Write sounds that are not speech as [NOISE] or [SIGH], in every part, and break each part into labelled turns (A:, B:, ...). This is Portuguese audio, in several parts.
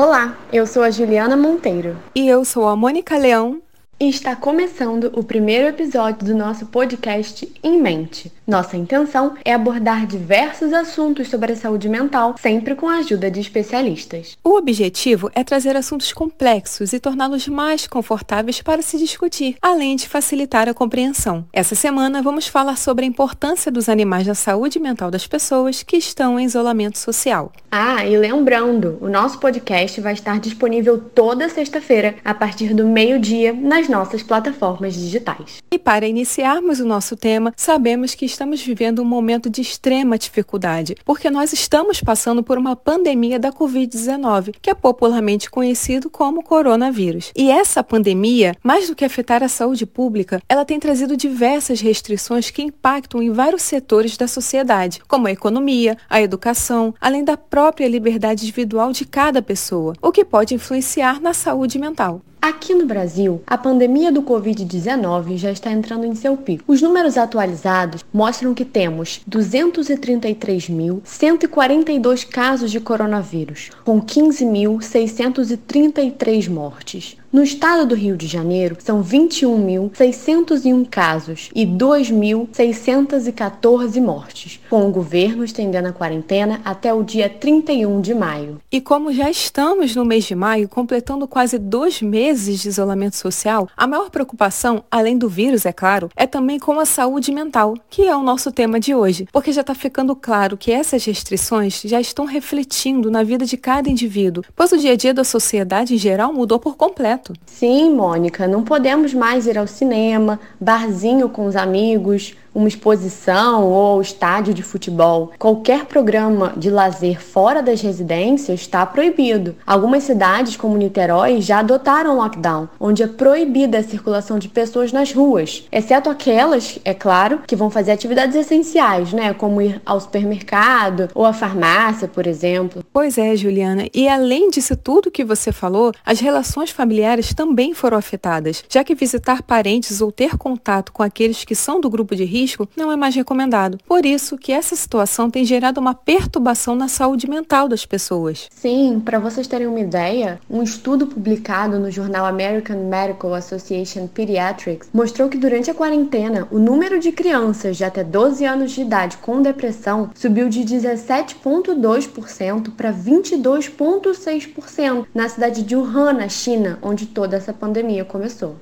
A: Olá, eu sou a Juliana Monteiro.
B: E eu sou a Mônica Leão.
A: E está começando o primeiro episódio do nosso podcast Em Mente. Nossa intenção é abordar diversos assuntos sobre a saúde mental, sempre com a ajuda de especialistas.
B: O objetivo é trazer assuntos complexos e torná-los mais confortáveis para se discutir, além de facilitar a compreensão. Essa semana vamos falar sobre a importância dos animais na saúde mental das pessoas que estão em isolamento social.
A: Ah, e lembrando, o nosso podcast vai estar disponível toda sexta-feira, a partir do meio-dia, nas nossas plataformas digitais.
B: E para iniciarmos o nosso tema, sabemos que estamos vivendo um momento de extrema dificuldade, porque nós estamos passando por uma pandemia da Covid-19, que é popularmente conhecido como coronavírus. E essa pandemia, mais do que afetar a saúde pública, ela tem trazido diversas restrições que impactam em vários setores da sociedade, como a economia, a educação, além da própria liberdade individual de cada pessoa, o que pode influenciar na saúde mental.
A: Aqui no Brasil, a pandemia do Covid-19 já está entrando em seu pico. Os números atualizados mostram que temos 233.142 casos de coronavírus, com 15.633 mortes. No estado do Rio de Janeiro, são 21.601 casos e 2.614 mortes, com o governo estendendo a quarentena até o dia 31 de maio.
B: E como já estamos no mês de maio, completando quase dois meses de isolamento social, a maior preocupação, além do vírus, é claro, é também com a saúde mental, que é o nosso tema de hoje, porque já está ficando claro que essas restrições já estão refletindo na vida de cada indivíduo, pois o dia a dia da sociedade em geral mudou por completo certo?
A: Sim, Mônica, não podemos mais ir ao cinema, barzinho com os amigos, uma exposição ou estádio de futebol. Qualquer programa de lazer fora das residências está proibido. Algumas cidades, como Niterói, já adotaram lockdown, onde é proibida a circulação de pessoas nas ruas, exceto aquelas, é claro, que vão fazer atividades essenciais, né, como ir ao supermercado ou à farmácia, por exemplo.
B: Pois é, Juliana, e além disso tudo que você falou, as relações familiares também foram afetadas, já que visitar parentes ou ter contato com aqueles que são do grupo de risco risco não é mais recomendado. Por isso que essa situação tem gerado uma perturbação na saúde mental das pessoas.
A: Sim, para vocês terem uma ideia, um estudo publicado no jornal American Medical Association Pediatrics mostrou que durante a quarentena, o número de crianças de até 12 anos de idade com depressão subiu de 17,2% para 22,6% na cidade de Wuhan, na China, onde toda essa pandemia começou.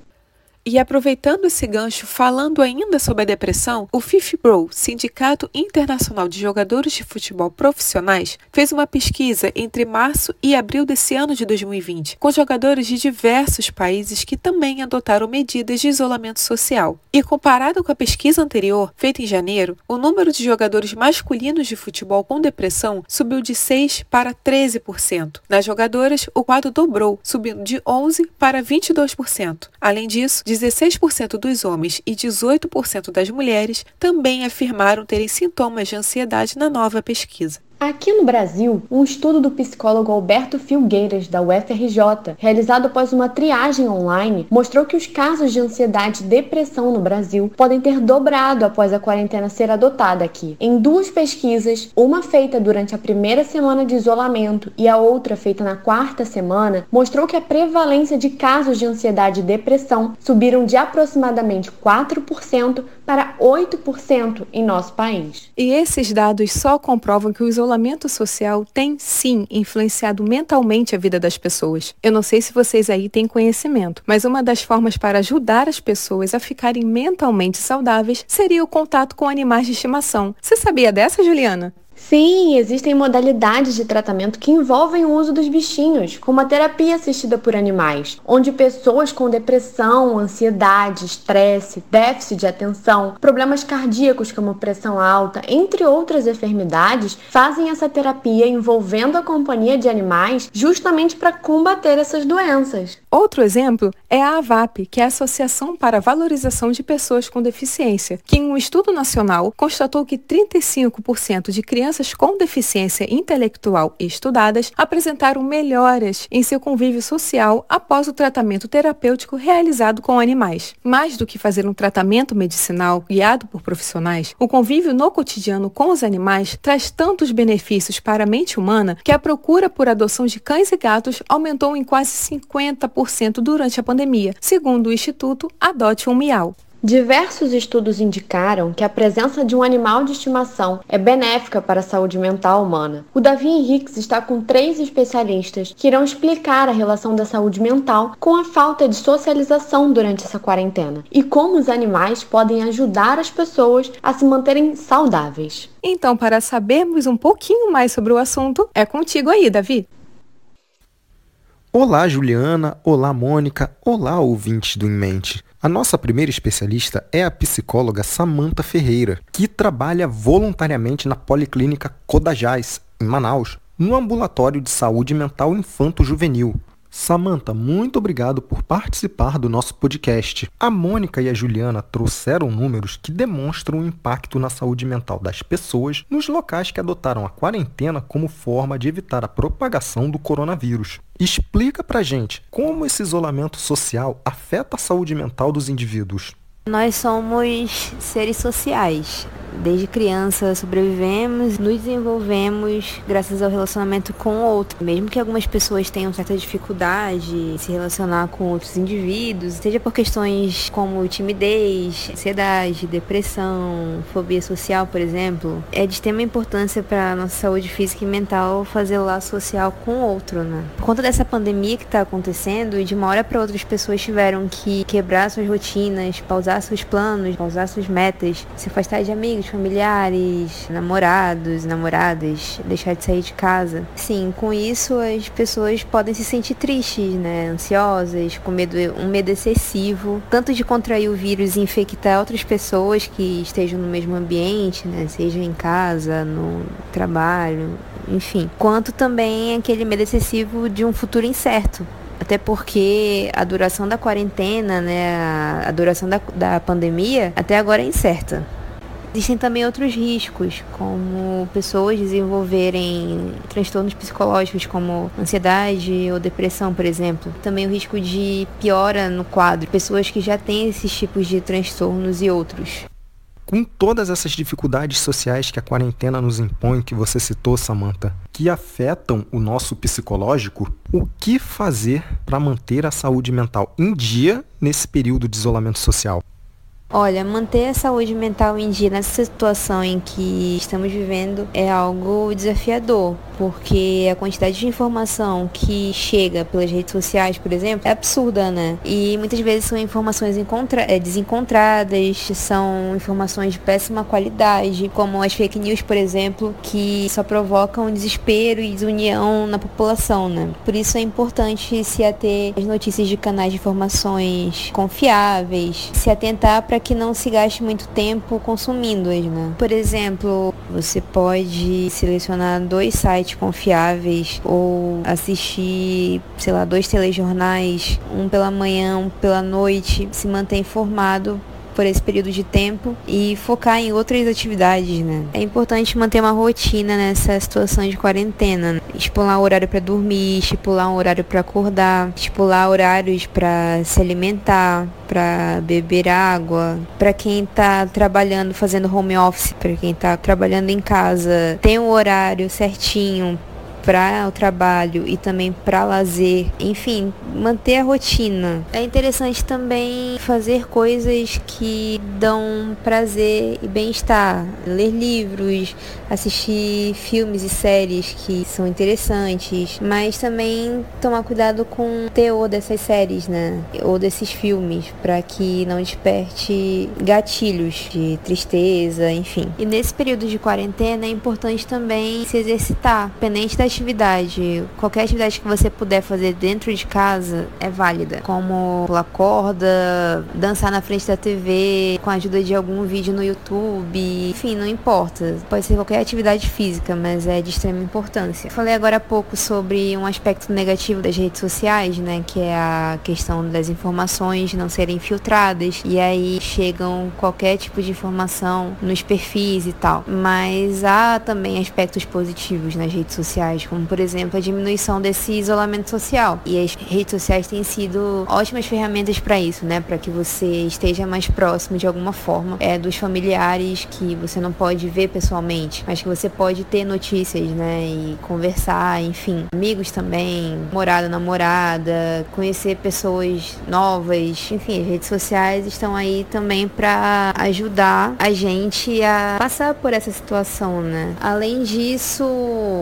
B: E aproveitando esse gancho, falando ainda sobre a depressão, o FIFPRO, Sindicato Internacional de Jogadores de Futebol Profissionais, fez uma pesquisa entre março e abril desse ano de 2020, com jogadores de diversos países que também adotaram medidas de isolamento social. E comparado com a pesquisa anterior, feita em janeiro, o número de jogadores masculinos de futebol com depressão subiu de 6 para 13%. Nas jogadoras, o quadro dobrou, subindo de 11 para 22%. Além disso, 16% dos homens e 18% das mulheres também afirmaram terem sintomas de ansiedade na nova pesquisa.
A: Aqui no Brasil, um estudo do psicólogo Alberto Filgueiras, da UFRJ, realizado após uma triagem online, mostrou que os casos de ansiedade e depressão no Brasil podem ter dobrado após a quarentena ser adotada aqui. Em duas pesquisas, uma feita durante a primeira semana de isolamento e a outra feita na quarta semana, mostrou que a prevalência de casos de ansiedade e depressão subiram de aproximadamente 4% para 8% em nosso país.
B: E esses dados só comprovam que o isolamento social tem sim influenciado mentalmente a vida das pessoas. Eu não sei se vocês aí têm conhecimento, mas uma das formas para ajudar as pessoas a ficarem mentalmente saudáveis seria o contato com animais de estimação. Você sabia dessa, Juliana?
A: Sim, existem modalidades de tratamento que envolvem o uso dos bichinhos, como a terapia assistida por animais, onde pessoas com depressão, ansiedade, estresse, déficit de atenção, problemas cardíacos como pressão alta, entre outras enfermidades, fazem essa terapia envolvendo a companhia de animais justamente para combater essas doenças.
B: Outro exemplo é a AVAP, que é a Associação para a Valorização de Pessoas com Deficiência, que em um estudo nacional constatou que 35% de crianças crianças com deficiência intelectual estudadas apresentaram melhoras em seu convívio social após o tratamento terapêutico realizado com animais. Mais do que fazer um tratamento medicinal guiado por profissionais, o convívio no cotidiano com os animais traz tantos benefícios para a mente humana que a procura por adoção de cães e gatos aumentou em quase 50% durante a pandemia, segundo o Instituto Adote um Miau.
A: Diversos estudos indicaram que a presença de um animal de estimação é benéfica para a saúde mental humana. O Davi Henriques está com três especialistas que irão explicar a relação da saúde mental com a falta de socialização durante essa quarentena e como os animais podem ajudar as pessoas a se manterem saudáveis.
B: Então, para sabermos um pouquinho mais sobre o assunto, é contigo aí, Davi.
C: Olá, Juliana. Olá, Mônica. Olá, ouvintes do Em Mente. A nossa primeira especialista é a psicóloga Samanta Ferreira, que trabalha voluntariamente na Policlínica Codajás, em Manaus, no ambulatório de saúde mental infanto-juvenil. Samanta, muito obrigado por participar do nosso podcast. A Mônica e a Juliana trouxeram números que demonstram o impacto na saúde mental das pessoas nos locais que adotaram a quarentena como forma de evitar a propagação do coronavírus. Explica pra gente como esse isolamento social afeta a saúde mental dos indivíduos.
D: Nós somos seres sociais. Desde criança sobrevivemos, nos desenvolvemos graças ao relacionamento com o outro. Mesmo que algumas pessoas tenham certa dificuldade em se relacionar com outros indivíduos, seja por questões como timidez, ansiedade, depressão, fobia social, por exemplo, é de extrema importância para a nossa saúde física e mental fazer laço social com o outro, né? Por conta dessa pandemia que está acontecendo, de uma hora para outra as pessoas tiveram que quebrar suas rotinas, pausar seus planos, pausar suas metas, se afastar de amigos, familiares, namorados, namoradas, deixar de sair de casa. Sim, com isso as pessoas podem se sentir tristes, né? Ansiosas, com medo, um medo excessivo, tanto de contrair o vírus e infectar outras pessoas que estejam no mesmo ambiente, né? Seja em casa, no trabalho, enfim. Quanto também aquele medo excessivo de um futuro incerto. Até porque a duração da quarentena, né, a, duração da, da pandemia, até agora é incerta. Existem também outros riscos, como pessoas desenvolverem transtornos psicológicos como ansiedade ou depressão, por exemplo. Também o risco de piora no quadro, pessoas que já têm esses tipos de transtornos e outros.
C: Com todas essas dificuldades sociais que a quarentena nos impõe, que você citou, Samantha, que afetam o nosso psicológico, o que fazer para manter a saúde mental em dia nesse período de isolamento social?
D: Olha, manter a saúde mental em dia nessa situação em que estamos vivendo é algo desafiador, porque a quantidade de informação que chega pelas redes sociais, por exemplo, é absurda, né? E muitas vezes são informações é, desencontradas, são informações de péssima qualidade, como as fake news, por exemplo, que só provocam desespero e desunião na população, né? Por isso é importante se ater às notícias de canais de informações confiáveis, se atentar para para que não se gaste muito tempo consumindo-as, né? Por exemplo, você pode selecionar dois sites confiáveis ou assistir, sei lá, dois telejornais, um pela manhã, um pela noite, se manter informado por esse período de tempo e focar em outras atividades, né? É importante manter uma rotina nessa situação de quarentena, estipular um horário para dormir, estipular um horário para acordar, estipular horários para se alimentar, para beber água, para quem está trabalhando fazendo home office, para quem está trabalhando em casa, tem um horário certinho para o trabalho e também para lazer, enfim, manter a rotina. É interessante também fazer coisas que dão prazer e bem-estar, ler livros, assistir filmes e séries que são interessantes, mas também tomar cuidado com o teor dessas séries, né? Ou desses filmes, para que não desperte gatilhos de tristeza, enfim. E nesse período de quarentena é importante também se exercitar, independente das atividade, qualquer atividade que você puder fazer dentro de casa é válida, como pular corda, dançar na frente da TV, com a ajuda de algum vídeo no YouTube, enfim, não importa. Pode ser qualquer atividade física, mas é de extrema importância. Falei agora há pouco sobre um aspecto negativo das redes sociais, né, que é a questão das informações não serem filtradas e aí chegam qualquer tipo de informação nos perfis e tal. Mas há também aspectos positivos nas redes sociais, como por exemplo a diminuição desse isolamento social. E as redes sociais têm sido ótimas ferramentas para isso, né, para que você esteja mais próximo de alguma forma é dos familiares que você não pode ver pessoalmente, mas que você pode ter notícias, né, e conversar, enfim, amigos também, morada, namorada, conhecer pessoas novas, enfim, as redes sociais estão aí também para ajudar a gente a passar por essa situação, né? Além disso,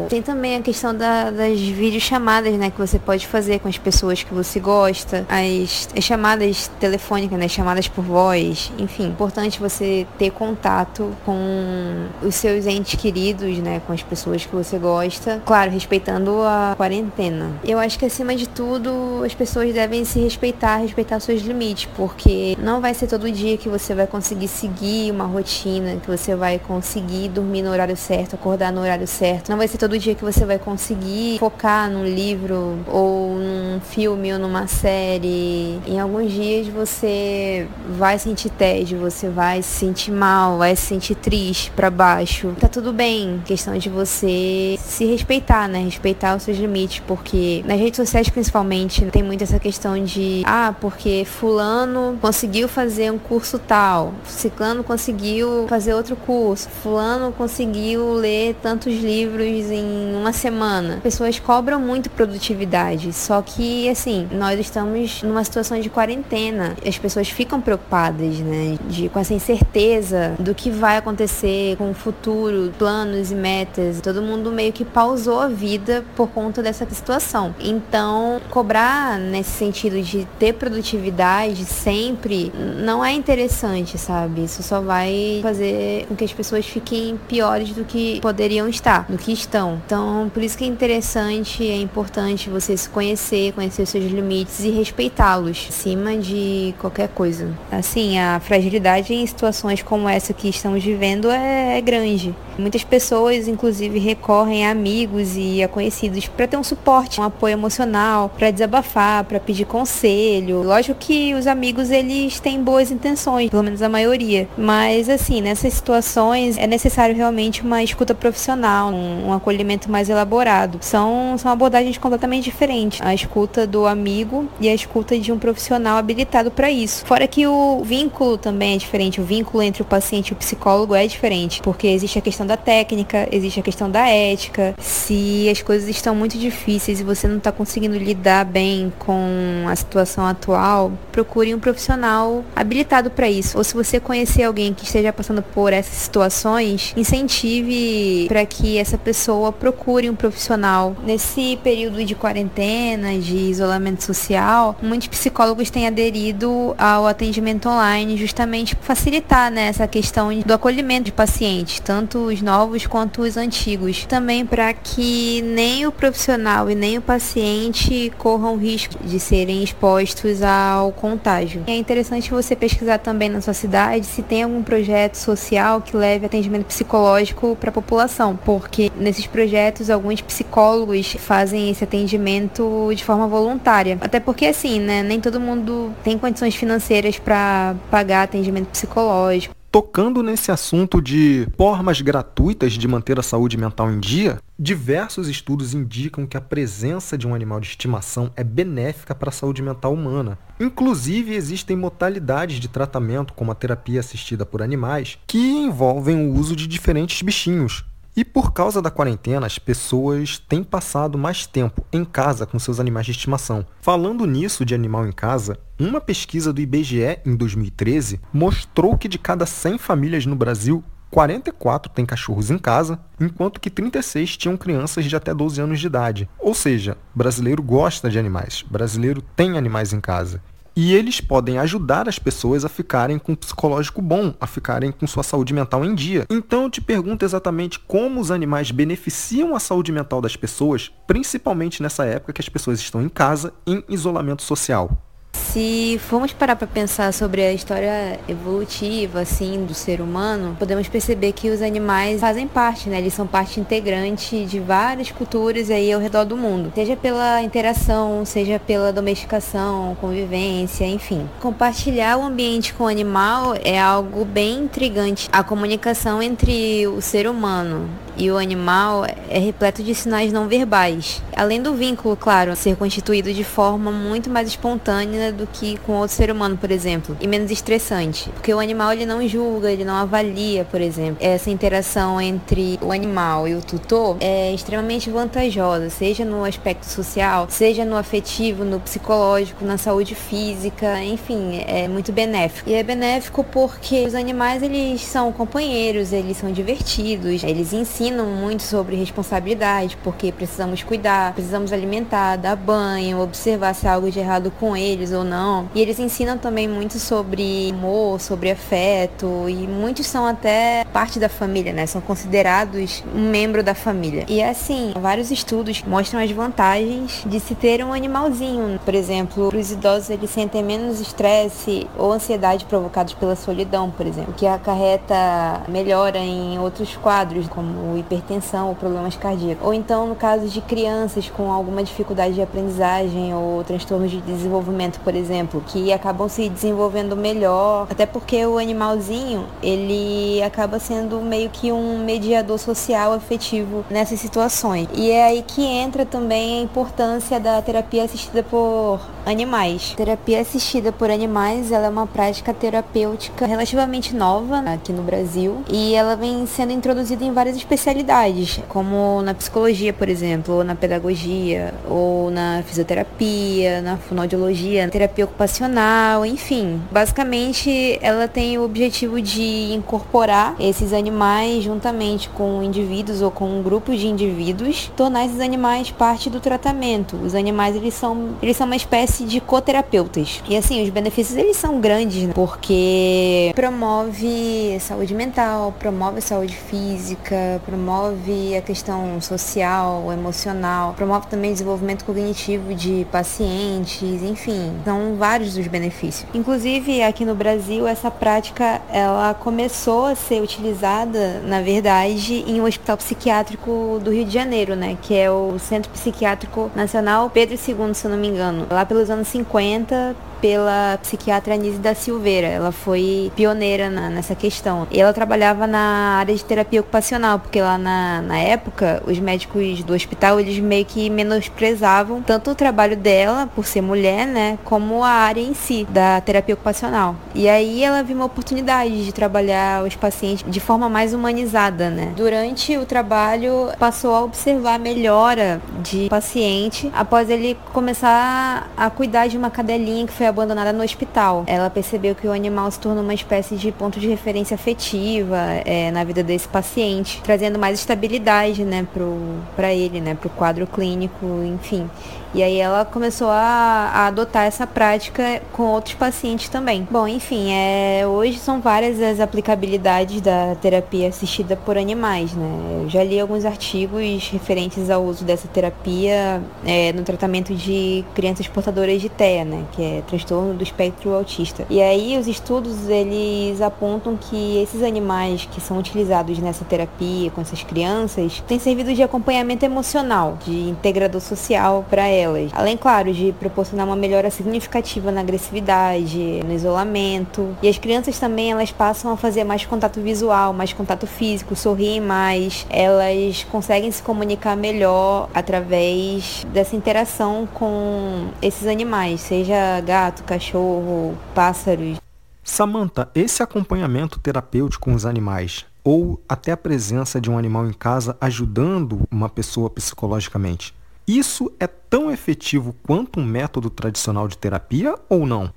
D: tem também a questão da, das videochamadas, né, que você pode fazer com as pessoas que você gosta, as, as chamadas telefônicas, né, chamadas por voz, enfim, importante você ter contato com os seus entes queridos, né, com as pessoas que você gosta, claro, respeitando a quarentena. Eu acho que acima de tudo, as pessoas devem se respeitar, respeitar seus limites, porque não vai ser todo dia que você vai conseguir seguir uma rotina, que você vai conseguir dormir no horário certo, acordar no horário certo. Não vai ser todo dia que você vai conseguir focar num livro ou num filme ou numa série. Em alguns dias você vai sentir tédio, você vai se sentir mal, vai se sentir triste, para baixo. Tá tudo bem, questão de você se respeitar, né? Respeitar os seus limites, porque nas redes sociais principalmente tem muito essa questão de ah, porque fulano conseguiu fazer um curso tal, ciclano conseguiu fazer outro curso, fulano conseguiu ler tantos livros em uma semana. Pessoas cobram muito produtividade, só que assim, nós estamos numa situação de quarentena. As pessoas ficam preocupadas, né, de com essa incerteza do que vai acontecer com o futuro, planos e metas. Todo mundo meio que pausou a vida por conta dessa situação. Então, cobrar nesse sentido de ter produtividade sempre não é interessante, sabe? Isso só vai fazer com que as pessoas fiquem piores do que poderiam estar, do que estão. Então, por isso que é interessante, é importante você se conhecer, conhecer os seus limites e respeitá-los acima de qualquer coisa. Assim, a fragilidade em situações como essa que estamos vivendo é, é grande. Muitas pessoas, inclusive, recorrem a amigos e a conhecidos para ter um suporte, um apoio emocional, para desabafar, para pedir conselho. Lógico que os amigos eles têm boas intenções, pelo menos a maioria, mas assim, nessas situações é necessário realmente uma escuta profissional, um, um acolhimento mais elaborado. São, são abordagens completamente diferentes. A escuta do amigo e a escuta de um profissional habilitado para isso. Fora que o vínculo também é diferente, o vínculo entre o paciente e o psicólogo é diferente, porque existe a questão da técnica, existe a questão da ética. Se as coisas estão muito difíceis e você não está conseguindo lidar bem com a situação atual, procure um profissional habilitado para isso. Ou se você conhecer alguém que esteja passando por essas situações, incentive para que essa pessoa procure um profissional. Nesse período de quarentena, de isolamento social, muitos psicólogos têm aderido ao atendimento online justamente para facilitar né, essa questão do acolhimento de pacientes, tanto os novos quanto os antigos. Também para que nem o profissional e nem o paciente corram risco de serem expostos ao contágio. É interessante você pesquisar também na sua cidade se tem algum projeto social que leve atendimento psicológico para a população, porque nesses projetos alguns psicólogos fazem esse atendimento de forma voluntária. Até porque assim, né, nem todo mundo tem condições financeiras para pagar atendimento psicológico.
C: Tocando nesse assunto de formas gratuitas de manter a saúde mental em dia, diversos estudos indicam que a presença de um animal de estimação é benéfica para a saúde mental humana. Inclusive, existem modalidades de tratamento, como a terapia assistida por animais, que envolvem o uso de diferentes bichinhos, e por causa da quarentena, as pessoas têm passado mais tempo em casa com seus animais de estimação. Falando nisso de animal em casa, uma pesquisa do IBGE em 2013 mostrou que de cada 100 famílias no Brasil, 44 têm cachorros em casa, enquanto que 36 tinham crianças de até 12 anos de idade. Ou seja, brasileiro gosta de animais, brasileiro tem animais em casa. E eles podem ajudar as pessoas a ficarem com um psicológico bom, a ficarem com sua saúde mental em dia. Então eu te pergunto exatamente como os animais beneficiam a saúde mental das pessoas, principalmente nessa época que as pessoas estão em casa em isolamento social.
D: Se formos parar para pensar sobre a história evolutiva, assim, do ser humano, podemos perceber que os animais fazem parte, né? Eles são parte integrante de várias culturas aí ao redor do mundo. Seja pela interação, seja pela domesticação, convivência, enfim. Compartilhar o ambiente com o animal é algo bem intrigante. A comunicação entre o ser humano e o animal é repleto de sinais não verbais. Além do vínculo, claro, ser constituído de forma muito mais espontânea do que com outro ser humano, por exemplo, e menos estressante, porque o animal ele não julga, ele não avalia, por exemplo. Essa interação entre o animal e o tutor é extremamente vantajosa, seja no aspecto social, seja no afetivo, no psicológico, na saúde física, enfim, é muito benéfico. E é benéfico porque os animais eles são companheiros, eles são divertidos, eles ensinam ensinam muito sobre responsabilidade, porque precisamos cuidar, precisamos alimentar, dar banho, observar se há algo de errado com eles ou não. E eles ensinam também muito sobre amor, sobre afeto, e muitos são até parte da família, né? São considerados um membro da família. E assim, vários estudos mostram as vantagens de se ter um animalzinho. Por exemplo, os idosos eles sentem menos estresse ou ansiedade provocados pela solidão, por exemplo, que acarreta melhora em outros quadros, como hipertensão ou problemas cardíacos. Ou então, no caso de crianças com alguma dificuldade de aprendizagem ou transtornos de desenvolvimento, por exemplo, que acabam se desenvolvendo melhor, até porque o animalzinho, ele acaba sendo meio que um mediador social afetivo nessas situações. E é aí que entra também a importância da terapia assistida por animais. A terapia assistida por animais, ela é uma prática terapêutica relativamente nova aqui no Brasil e ela vem sendo introduzida em várias especialidades especialidades, como na psicologia, por exemplo, ou na pedagogia, ou na fisioterapia, na fonoaudiologia, terapia ocupacional, enfim. Basicamente, ela tem o objetivo de incorporar esses animais juntamente com indivíduos ou com um grupo de indivíduos, tornar esses animais parte do tratamento. Os animais, eles são, eles são uma espécie de coterapeutas. E assim, os benefícios, eles são grandes, né? porque promove saúde mental, promove saúde física, promove a questão social, emocional, promove também o desenvolvimento cognitivo de pacientes, enfim, são vários os benefícios. Inclusive, aqui no Brasil, essa prática ela começou a ser utilizada, na verdade, em um hospital psiquiátrico do Rio de Janeiro, né, que é o Centro Psiquiátrico Nacional Pedro II, se eu não me engano. Lá pelos anos 50, pela psiquiatra Anise da Silveira. Ela foi pioneira na, nessa questão. E ela trabalhava na área de terapia ocupacional, porque lá na, na época, os médicos do hospital, eles meio que menosprezavam tanto o trabalho dela, por ser mulher, né, como a área em si, da terapia ocupacional. E aí ela viu uma oportunidade de trabalhar os pacientes de forma mais humanizada, né. Durante o trabalho, passou a observar a melhora de paciente após ele começar a cuidar de uma cadelinha que foi abandonada no hospital. Ela percebeu que o animal se tornou uma espécie de ponto de referência afetiva é, na vida desse paciente, trazendo mais estabilidade, né, para ele, né, pro quadro clínico, enfim. E aí ela começou a, a, adotar essa prática com outros pacientes também. Bom, enfim, é, hoje são várias as aplicabilidades da terapia assistida por animais, né? Eu já li alguns artigos referentes ao uso dessa terapia é, no tratamento de crianças portadoras de TEA, né? Que é transtorno do espectro autista. E aí os estudos, eles apontam que esses animais que são utilizados nessa terapia com essas crianças têm servido de acompanhamento emocional, de integrador social para elas Além, claro, de proporcionar uma melhora significativa na agressividade, no isolamento. E as crianças também, elas passam a fazer mais contato visual, mais contato físico, sorriem mais. Elas conseguem se comunicar melhor através dessa interação com esses animais, seja gato, cachorro, pássaros.
C: Samantha, esse acompanhamento terapêutico com os animais ou até a presença de um animal em casa ajudando uma pessoa psicologicamente isso é tão efetivo quanto um método tradicional de terapia ou não?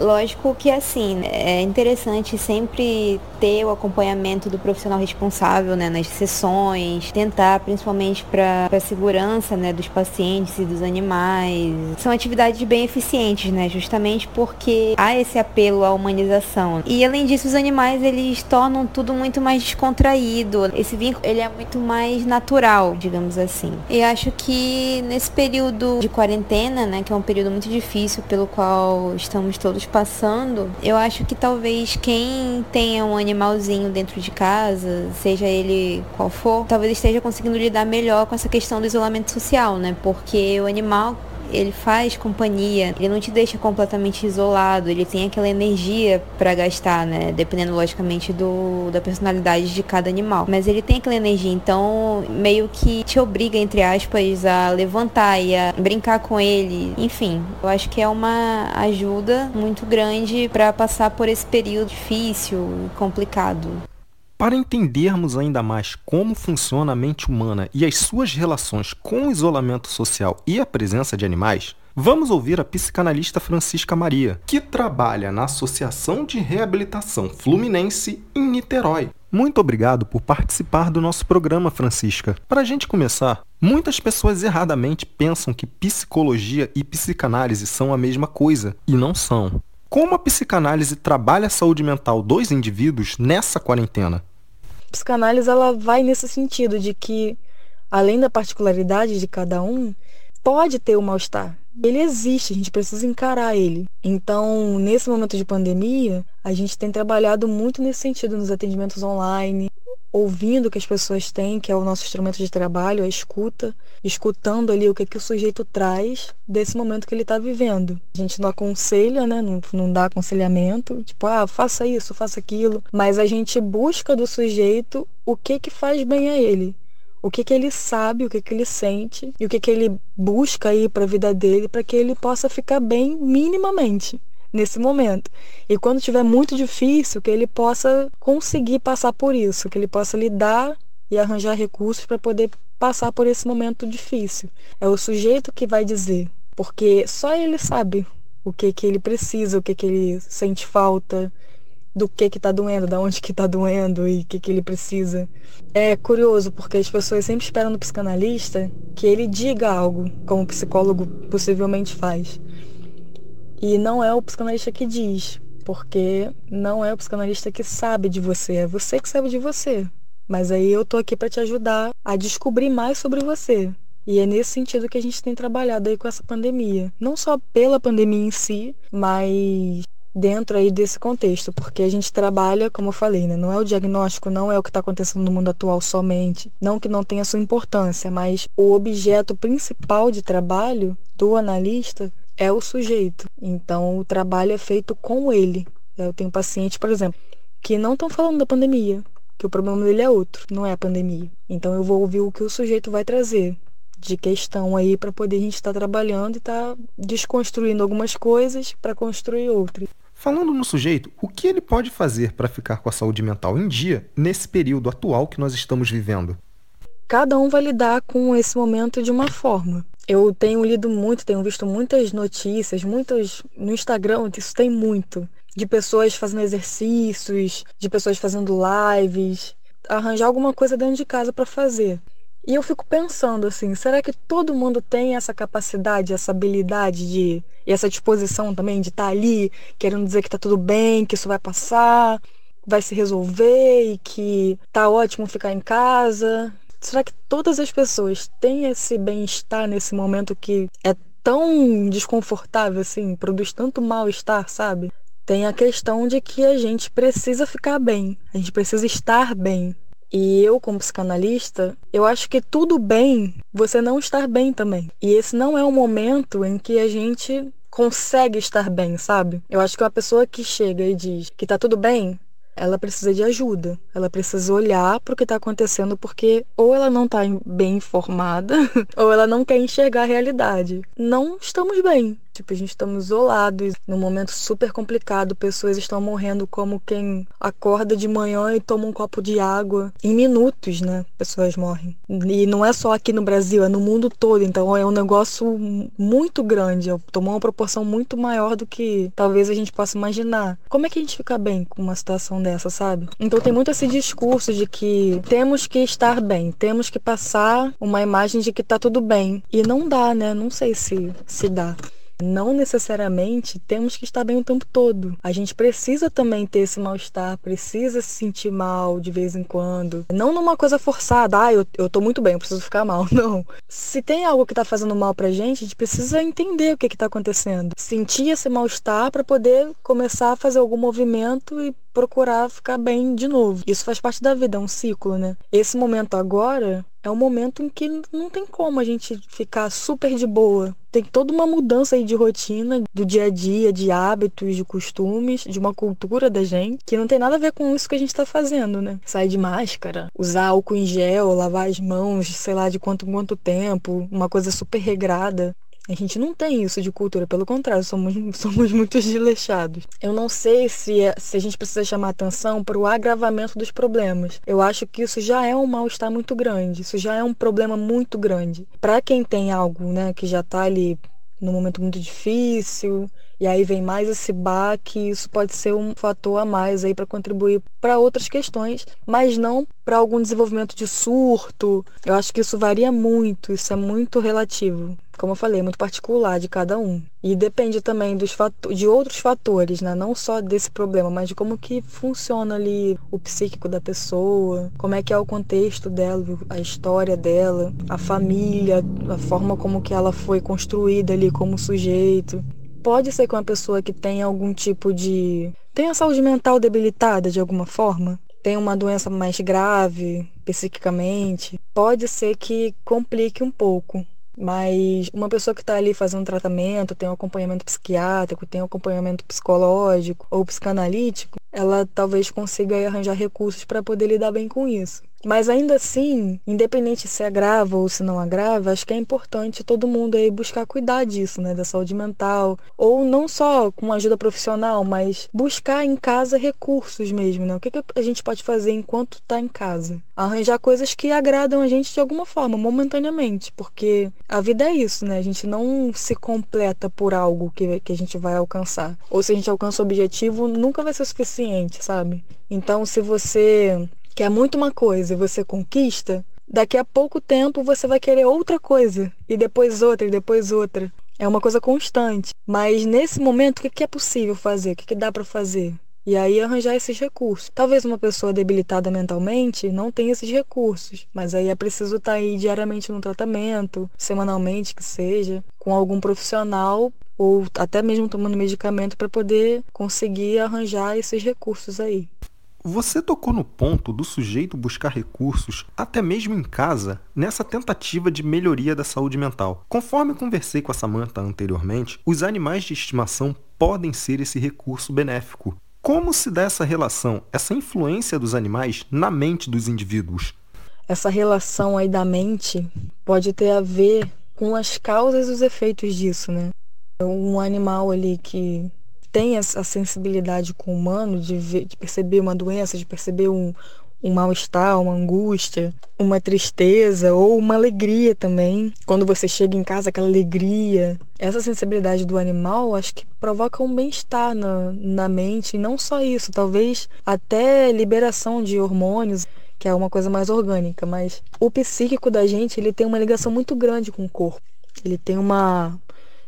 D: Lógico que assim, é interessante sempre ter o acompanhamento do profissional responsável né, nas sessões, tentar principalmente para a segurança né, dos pacientes e dos animais. São atividades bem eficientes, né, justamente porque há esse apelo à humanização. E além disso, os animais eles tornam tudo muito mais descontraído. Esse vínculo ele é muito mais natural, digamos assim. E acho que nesse período de quarentena, né, que é um período muito difícil pelo qual estamos todos passando, eu acho que talvez quem tenha um animalzinho dentro de casa, seja ele qual for, talvez esteja conseguindo lidar melhor com essa questão do isolamento social, né? Porque o animal ele faz companhia, ele não te deixa completamente isolado, ele tem aquela energia para gastar, né? Dependendo logicamente do da personalidade de cada animal. Mas ele tem aquela energia, então meio que te obriga entre aspas a levantar e a brincar com ele. Enfim, eu acho que é uma ajuda muito grande para passar por esse período difícil, complicado.
C: Para entendermos ainda mais como funciona a mente humana e as suas relações com o isolamento social e a presença de animais, vamos ouvir a psicanalista Francisca Maria, que trabalha na Associação de Reabilitação Fluminense em Niterói. Muito obrigado por participar do nosso programa, Francisca. Para a gente começar, muitas pessoas erradamente pensam que psicologia e psicanálise são a mesma coisa, e não são. Como a psicanálise trabalha a saúde mental dos indivíduos nessa quarentena?
E: Psicanálise ela vai nesse sentido de que, além da particularidade de cada um, pode ter o mal-estar. Ele existe, a gente precisa encarar ele. Então, nesse momento de pandemia, a gente tem trabalhado muito nesse sentido nos atendimentos online, ouvindo o que as pessoas têm, que é o nosso instrumento de trabalho, a escuta, escutando ali o que, que o sujeito traz desse momento que ele está vivendo. A gente não aconselha, né? Não, não dá aconselhamento, tipo, ah, faça isso, faça aquilo, mas a gente busca do sujeito o que que faz bem a ele. O que, que ele sabe, o que, que ele sente e o que, que ele busca aí para a vida dele para que ele possa ficar bem minimamente nesse momento. E quando tiver muito difícil, que ele possa conseguir passar por isso, que ele possa lidar e arranjar recursos para poder passar por esse momento difícil. É o sujeito que vai dizer, porque só ele sabe o que que ele precisa, o que que ele sente falta, do que que tá doendo, da onde que tá doendo e o que que ele precisa. É curioso porque as pessoas sempre esperam no psicanalista que ele diga algo, como o psicólogo possivelmente faz. E não é o psicanalista que diz, porque não é o psicanalista que sabe de você, é você que sabe de você. Mas aí eu tô aqui para te ajudar a descobrir mais sobre você. E é nesse sentido que a gente tem trabalhado aí com essa pandemia. Não só pela pandemia em si, mas dentro aí desse contexto, porque a gente trabalha, como eu falei, né? não é o diagnóstico, não é o que está acontecendo no mundo atual somente, não que não tenha sua importância, mas o objeto principal de trabalho do analista é o sujeito. Então, o trabalho é feito com ele. Eu tenho pacientes, por exemplo, que não estão falando da pandemia, que o problema dele é outro, não é a pandemia. Então, eu vou ouvir o que o sujeito vai trazer de questão aí para poder a gente estar tá trabalhando e estar tá desconstruindo algumas coisas para construir outras.
C: Falando no sujeito, o que ele pode fazer para ficar com a saúde mental em dia nesse período atual que nós estamos vivendo?
E: Cada um vai lidar com esse momento de uma forma. Eu tenho lido muito, tenho visto muitas notícias, muitas no Instagram, isso tem muito, de pessoas fazendo exercícios, de pessoas fazendo lives, arranjar alguma coisa dentro de casa para fazer. E eu fico pensando assim, será que todo mundo tem essa capacidade, essa habilidade de e essa disposição também de estar tá ali querendo dizer que tá tudo bem, que isso vai passar, vai se resolver e que tá ótimo ficar em casa? Será que todas as pessoas têm esse bem-estar nesse momento que é tão desconfortável assim, produz tanto mal-estar, sabe? Tem a questão de que a gente precisa ficar bem, a gente precisa estar bem. E eu, como psicanalista, eu acho que tudo bem você não estar bem também. E esse não é o momento em que a gente consegue estar bem, sabe? Eu acho que uma pessoa que chega e diz que tá tudo bem, ela precisa de ajuda. Ela precisa olhar para o que está acontecendo porque ou ela não está bem informada [LAUGHS] ou ela não quer enxergar a realidade. Não estamos bem. Tipo, a gente estamos isolados num momento super complicado. Pessoas estão morrendo como quem acorda de manhã e toma um copo de água. Em minutos, né? Pessoas morrem. E não é só aqui no Brasil, é no mundo todo. Então é um negócio muito grande. Tomou uma proporção muito maior do que talvez a gente possa imaginar. Como é que a gente fica bem com uma situação dessa, sabe? Então tem muito esse discurso de que temos que estar bem, temos que passar uma imagem de que tá tudo bem. E não dá, né? Não sei se se dá. Não necessariamente temos que estar bem o tempo todo. A gente precisa também ter esse mal-estar, precisa se sentir mal de vez em quando. Não numa coisa forçada, ah, eu, eu tô muito bem, eu preciso ficar mal. [LAUGHS] Não. Se tem algo que tá fazendo mal pra gente, a gente precisa entender o que que tá acontecendo. Sentir esse mal-estar para poder começar a fazer algum movimento e procurar ficar bem de novo. Isso faz parte da vida, é um ciclo, né? Esse momento agora é um momento em que não tem como a gente ficar super de boa. Tem toda uma mudança aí de rotina, do dia a dia, de hábitos, de costumes, de uma cultura da gente, que não tem nada a ver com isso que a gente tá fazendo, né? Sair de máscara, usar álcool em gel, lavar as mãos, sei lá de quanto quanto tempo, uma coisa super regrada. A gente não tem isso de cultura, pelo contrário, somos, [LAUGHS] somos muito desleixados. Eu não sei se, é, se a gente precisa chamar atenção para o agravamento dos problemas. Eu acho que isso já é um mal-estar muito grande, isso já é um problema muito grande. Para quem tem algo né, que já está ali num momento muito difícil, e aí vem mais esse baque, isso pode ser um fator a mais aí para contribuir para outras questões, mas não para algum desenvolvimento de surto. Eu acho que isso varia muito, isso é muito relativo. Como eu falei, muito particular de cada um. E depende também dos de outros fatores, né? Não só desse problema, mas de como que funciona ali o psíquico da pessoa, como é que é o contexto dela, a história dela, a família, a forma como que ela foi construída ali como sujeito. Pode ser que uma pessoa que tem algum tipo de. tem a saúde mental debilitada de alguma forma, tem uma doença mais grave psiquicamente, pode ser que complique um pouco. Mas uma pessoa que está ali fazendo tratamento, tem um acompanhamento psiquiátrico, tem um acompanhamento psicológico ou psicanalítico, ela talvez consiga arranjar recursos para poder lidar bem com isso. Mas ainda assim, independente se agrava ou se não agrava, acho que é importante todo mundo aí buscar cuidar disso, né, da saúde mental, ou não só com ajuda profissional, mas buscar em casa recursos mesmo, né? O que, que a gente pode fazer enquanto está em casa? Arranjar coisas que agradam a gente de alguma forma, momentaneamente, porque a vida é isso, né? A gente não se completa por algo que, que a gente vai alcançar. Ou se a gente alcança o objetivo, nunca vai ser suficiente, sabe? Então, se você que é muito uma coisa e você conquista, daqui a pouco tempo você vai querer outra coisa, e depois outra, e depois outra. É uma coisa constante. Mas nesse momento, o que é possível fazer? O que dá para fazer? E aí arranjar esses recursos. Talvez uma pessoa debilitada mentalmente não tenha esses recursos, mas aí é preciso estar tá aí diariamente no tratamento, semanalmente que seja, com algum profissional ou até mesmo tomando medicamento para poder conseguir arranjar esses recursos aí.
C: Você tocou no ponto do sujeito buscar recursos, até mesmo em casa, nessa tentativa de melhoria da saúde mental. Conforme conversei com a Samantha anteriormente, os animais de estimação podem ser esse recurso benéfico. Como se dá essa relação, essa influência dos animais na mente dos indivíduos?
E: Essa relação aí da mente pode ter a ver com as causas e os efeitos disso, né? Um animal ali que tem essa sensibilidade com o humano de, ver, de perceber uma doença, de perceber um, um mal-estar, uma angústia, uma tristeza ou uma alegria também. Quando você chega em casa, aquela alegria. Essa sensibilidade do animal acho que provoca um bem-estar na, na mente. E não só isso, talvez até liberação de hormônios que é uma coisa mais orgânica, mas o psíquico da gente, ele tem uma ligação muito grande com o corpo. Ele tem uma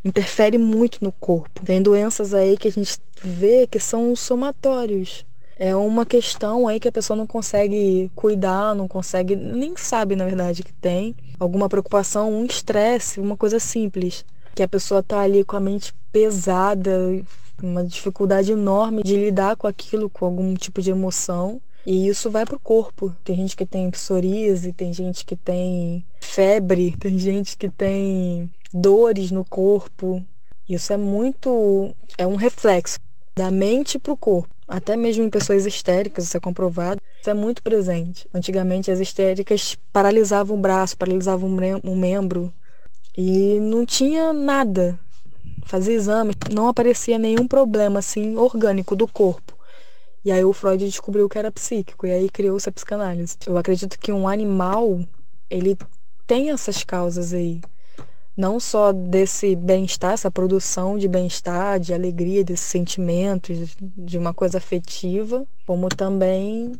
E: interfere muito no corpo. Tem doenças aí que a gente vê que são somatórios. É uma questão aí que a pessoa não consegue cuidar, não consegue, nem sabe na verdade que tem. Alguma preocupação, um estresse, uma coisa simples. Que a pessoa tá ali com a mente pesada, uma dificuldade enorme de lidar com aquilo, com algum tipo de emoção. E isso vai pro corpo. Tem gente que tem psoríase, tem gente que tem febre, [LAUGHS] tem gente que tem dores no corpo. Isso é muito. é um reflexo da mente para o corpo. Até mesmo em pessoas histéricas, isso é comprovado. Isso é muito presente. Antigamente, as histéricas paralisavam o braço, paralisavam um membro e não tinha nada. fazia exame, não aparecia nenhum problema assim orgânico do corpo. E aí o Freud descobriu que era psíquico e aí criou-se a psicanálise. Eu acredito que um animal, ele tem essas causas aí. Não só desse bem-estar, essa produção de bem-estar, de alegria, desses sentimentos, de uma coisa afetiva, como também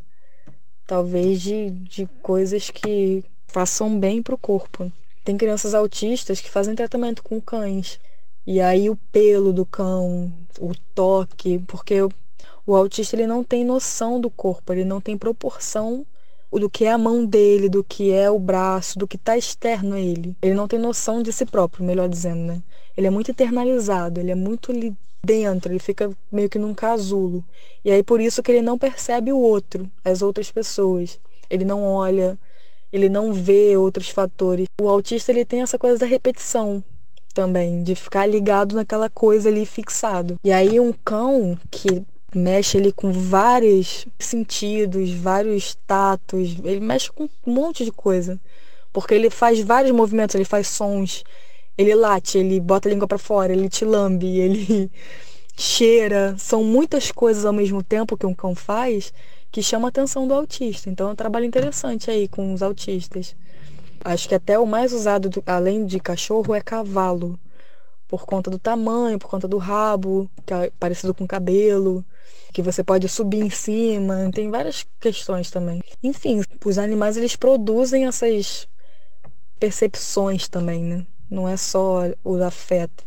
E: talvez de, de coisas que façam bem para o corpo. Tem crianças autistas que fazem tratamento com cães. E aí o pelo do cão, o toque, porque o autista ele não tem noção do corpo, ele não tem proporção do que é a mão dele, do que é o braço, do que está externo a ele. Ele não tem noção de si próprio, melhor dizendo, né? Ele é muito internalizado, ele é muito ali dentro, ele fica meio que num casulo. E aí por isso que ele não percebe o outro, as outras pessoas. Ele não olha, ele não vê outros fatores. O autista ele tem essa coisa da repetição também, de ficar ligado naquela coisa ali fixado. E aí um cão que mexe ele com vários sentidos, vários tatos, ele mexe com um monte de coisa. Porque ele faz vários movimentos, ele faz sons, ele late, ele bota a língua para fora, ele te lambe, [LAUGHS] ele cheira. São muitas coisas ao mesmo tempo que um cão faz que chama a atenção do autista. Então é um trabalho interessante aí com os autistas. Acho que até o mais usado, do, além de cachorro, é cavalo. Por conta do tamanho, por conta do rabo, que é parecido com cabelo que você pode subir em cima, tem várias questões também. Enfim, os animais eles produzem essas percepções também, né? Não é só o afeto,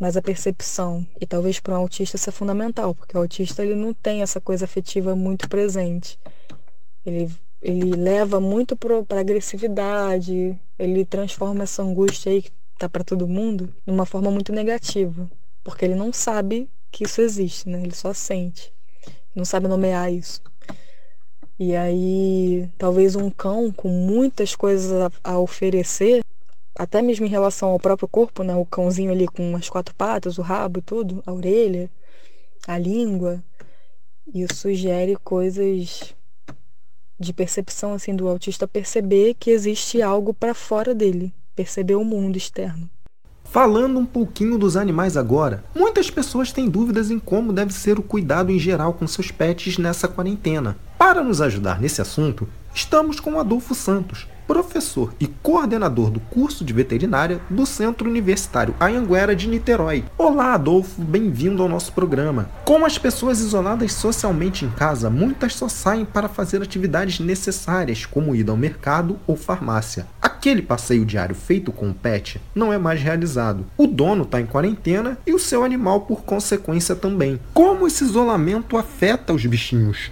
E: mas a percepção. E talvez para um autista isso é fundamental, porque o autista ele não tem essa coisa afetiva muito presente. Ele, ele leva muito para agressividade, ele transforma essa angústia aí que tá para todo mundo numa forma muito negativa, porque ele não sabe que isso existe, né? Ele só sente. Não sabe nomear isso. E aí, talvez um cão com muitas coisas a, a, oferecer, até mesmo em relação ao próprio corpo, né? O cãozinho ali com as quatro patas, o rabo e tudo, a orelha, a língua. Isso sugere coisas de percepção assim do autista perceber que existe algo para fora dele, perceber o mundo externo.
C: Falando um pouquinho dos animais agora, muitas pessoas têm dúvidas em como deve ser o cuidado em geral com seus pets nessa quarentena. Para nos ajudar nesse assunto, estamos com Adolfo Santos, professor e coordenador do curso de veterinária do Centro Universitário Anhanguera de Niterói. Olá, Adolfo, bem-vindo ao nosso programa. Com as pessoas isoladas socialmente em casa, muitas só saem para fazer atividades necessárias, como ir ao mercado ou farmácia. Aquele passeio diário feito com o pet não é mais realizado. O dono está em quarentena e o seu animal, por consequência, também. Como esse isolamento afeta os bichinhos?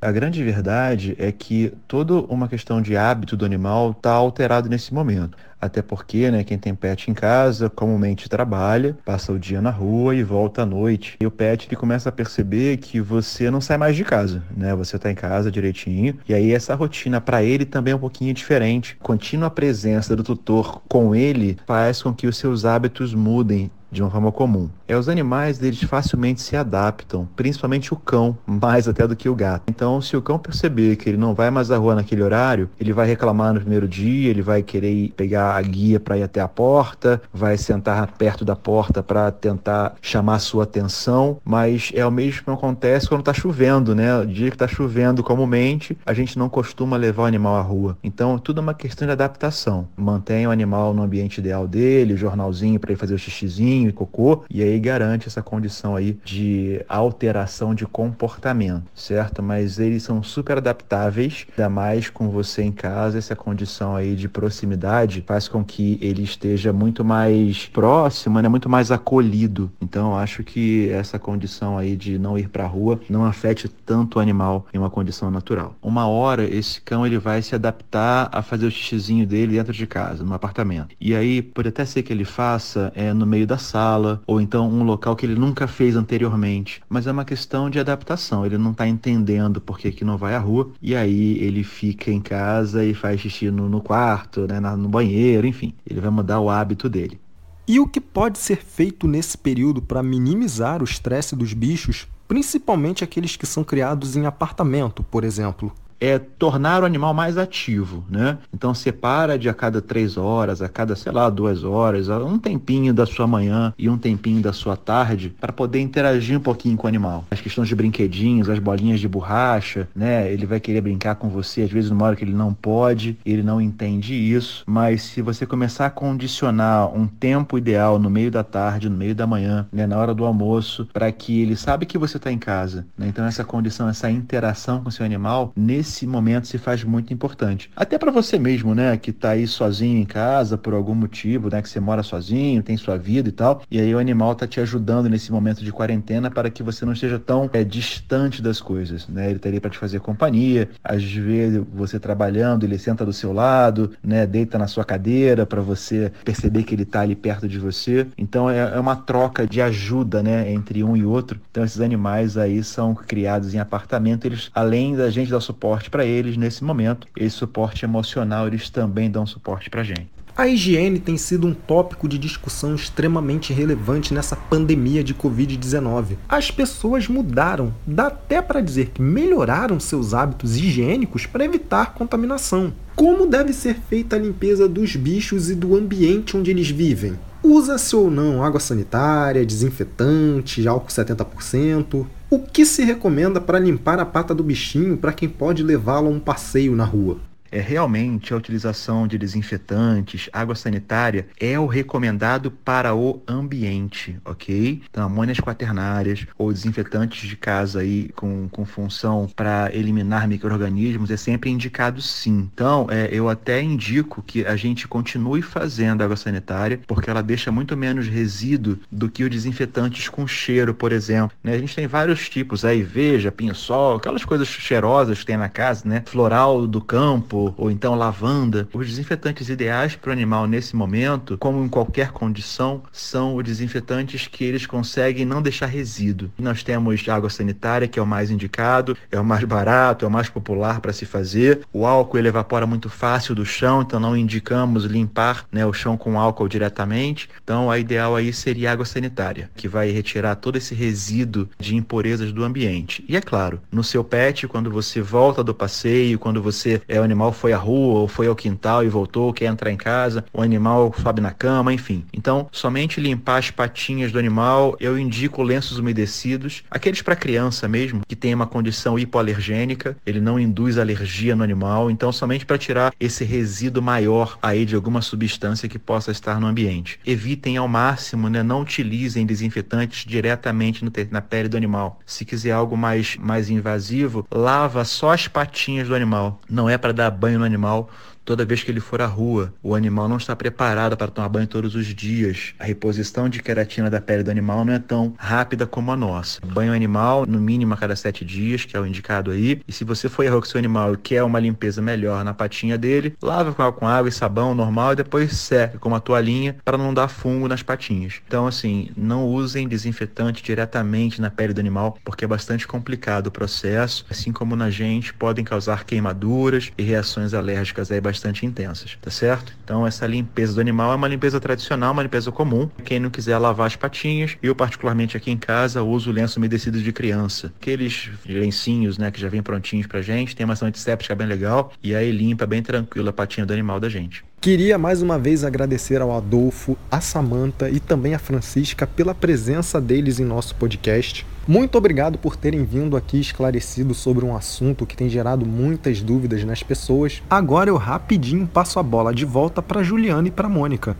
F: A grande verdade é que toda uma questão de hábito do animal está alterado nesse momento. Até porque, né, quem tem pet em casa comumente trabalha, passa o dia na rua e volta à noite. E o pet ele começa a perceber que você não sai mais de casa, né? Você está em casa direitinho. E aí essa rotina para ele também é um pouquinho diferente. Contínua presença do tutor com ele faz com que os seus hábitos mudem de uma forma comum. É os animais eles facilmente se adaptam, principalmente o cão, mais até do que o gato. Então, se o cão perceber que ele não vai mais à rua naquele horário, ele vai reclamar no primeiro dia, ele vai querer pegar a guia para ir até a porta, vai sentar perto da porta para tentar chamar a sua atenção, mas é o mesmo que acontece quando está chovendo, né? O dia que está chovendo comumente, a gente não costuma levar o animal à rua. Então, tudo é uma questão de adaptação. Mantém o animal no ambiente ideal dele, o jornalzinho para ele fazer o xixizinho, e cocô, e aí garante essa condição aí de alteração de comportamento, certo? Mas eles são super adaptáveis, ainda mais com você em casa, essa condição aí de proximidade faz com que ele esteja muito mais próximo, né? muito mais acolhido. Então, acho que essa condição aí de não ir para a rua não afete tanto o animal em uma condição natural. Uma hora, esse cão ele vai se adaptar a fazer o xixizinho dele dentro de casa, no apartamento. E aí, pode até ser que ele faça é, no meio da sala, ou então um local que ele nunca fez anteriormente. Mas é uma questão de adaptação. Ele não está entendendo por que, que não vai à rua, e aí ele fica em casa e faz xixi no, no quarto, né, no banheiro, enfim. Ele vai mudar o hábito dele.
C: E o que pode ser feito nesse período para minimizar o estresse dos bichos, principalmente aqueles que são criados em apartamento, por exemplo?
F: É tornar o animal mais ativo, né? Então separa de a cada três horas, a cada, sei lá, duas horas, um tempinho da sua manhã e um tempinho da sua tarde para poder interagir um pouquinho com o animal. As questões de brinquedinhos, as bolinhas de borracha, né? Ele vai querer brincar com você, às vezes numa hora que ele não pode, ele não entende isso, mas se você começar a condicionar um tempo ideal no meio da tarde, no meio da manhã, né, na hora do almoço, para que ele sabe que você está em casa, né? Então essa condição, essa interação com o seu animal, nesse momento se faz muito importante. Até para você mesmo, né, que está aí sozinho em casa por algum motivo, né, que você mora sozinho, tem sua vida e tal, e aí o animal está te ajudando nesse momento de quarentena para que você não esteja tão é, distante das coisas, né? Ele está ali para te fazer companhia, às vezes você trabalhando, ele senta do seu lado, né, deita na sua cadeira para você perceber que ele está ali perto de você. Então é, é uma troca de ajuda, né, entre um e outro. Então esses animais aí são criados em apartamento, eles além da gente dar suporte para eles nesse momento, esse suporte emocional eles também dão suporte para gente.
C: A higiene tem sido um tópico de discussão extremamente relevante nessa pandemia de Covid-19. As pessoas mudaram, dá até para dizer que melhoraram seus hábitos higiênicos para evitar contaminação. Como deve ser feita a limpeza dos bichos e do ambiente onde eles vivem? Usa-se ou não água sanitária, desinfetante, álcool 70%? O que se recomenda para limpar a pata do bichinho para quem pode levá-lo a um passeio na rua?
F: É realmente a utilização de desinfetantes, água sanitária é o recomendado para o ambiente, ok? Então, amônias quaternárias ou desinfetantes de casa aí com, com função para eliminar micro-organismos é sempre indicado sim. Então, é, eu até indico que a gente continue fazendo água sanitária, porque ela deixa muito menos resíduo do que os desinfetantes com cheiro, por exemplo. Né? A gente tem vários tipos aí, veja, pinho-sol, aquelas coisas cheirosas que tem na casa, né? Floral do campo, ou então lavanda. Os desinfetantes ideais para o animal nesse momento, como em qualquer condição, são os desinfetantes que eles conseguem não deixar resíduo. Nós temos água sanitária, que é o mais indicado, é o mais barato, é o mais popular para se fazer. O álcool ele evapora muito fácil do chão, então não indicamos limpar né, o chão com álcool diretamente. Então, a ideal aí seria água sanitária, que vai retirar todo esse resíduo de impurezas do ambiente. E é claro, no seu pet, quando você volta do passeio, quando você é o animal animal foi à rua ou foi ao quintal e voltou, quer entrar em casa, o animal sobe na cama, enfim. Então, somente limpar as patinhas do animal, eu indico lenços umedecidos, aqueles para criança mesmo, que tem uma condição hipoalergênica, ele não induz alergia no animal, então somente para tirar esse resíduo maior aí de alguma substância que possa estar no ambiente. Evitem ao máximo, né, não utilizem desinfetantes diretamente na pele do animal. Se quiser algo mais, mais invasivo, lava só as patinhas do animal. Não é para dar banho no animal toda vez que ele for à rua. O animal não está preparado para tomar banho todos os dias. A reposição de queratina da pele do animal não é tão rápida como a nossa. Banho animal, no mínimo a cada sete dias, que é o indicado aí. E se você for rua com seu animal e quer uma limpeza melhor na patinha dele, lava com água e sabão normal e depois seca com uma toalhinha para não dar fungo nas patinhas. Então, assim, não usem desinfetante diretamente na pele do animal, porque é bastante complicado o processo. Assim como na gente, podem causar queimaduras e reações alérgicas aí bastante bastante intensas, tá certo? Então essa limpeza do animal é uma limpeza tradicional, uma limpeza comum. Quem não quiser lavar as patinhas, eu particularmente aqui em casa uso lenço umedecido de criança. Aqueles lencinhos, né, que já vem prontinhos pra gente, tem uma ação antisséptica bem legal e aí limpa bem tranquilo a patinha do animal da gente.
C: Queria mais uma vez agradecer ao Adolfo, a Samanta e também a Francisca pela presença deles em nosso podcast. Muito obrigado por terem vindo aqui esclarecido sobre um assunto que tem gerado muitas dúvidas nas pessoas. Agora eu rapidinho passo a bola de volta para Juliana e para Mônica.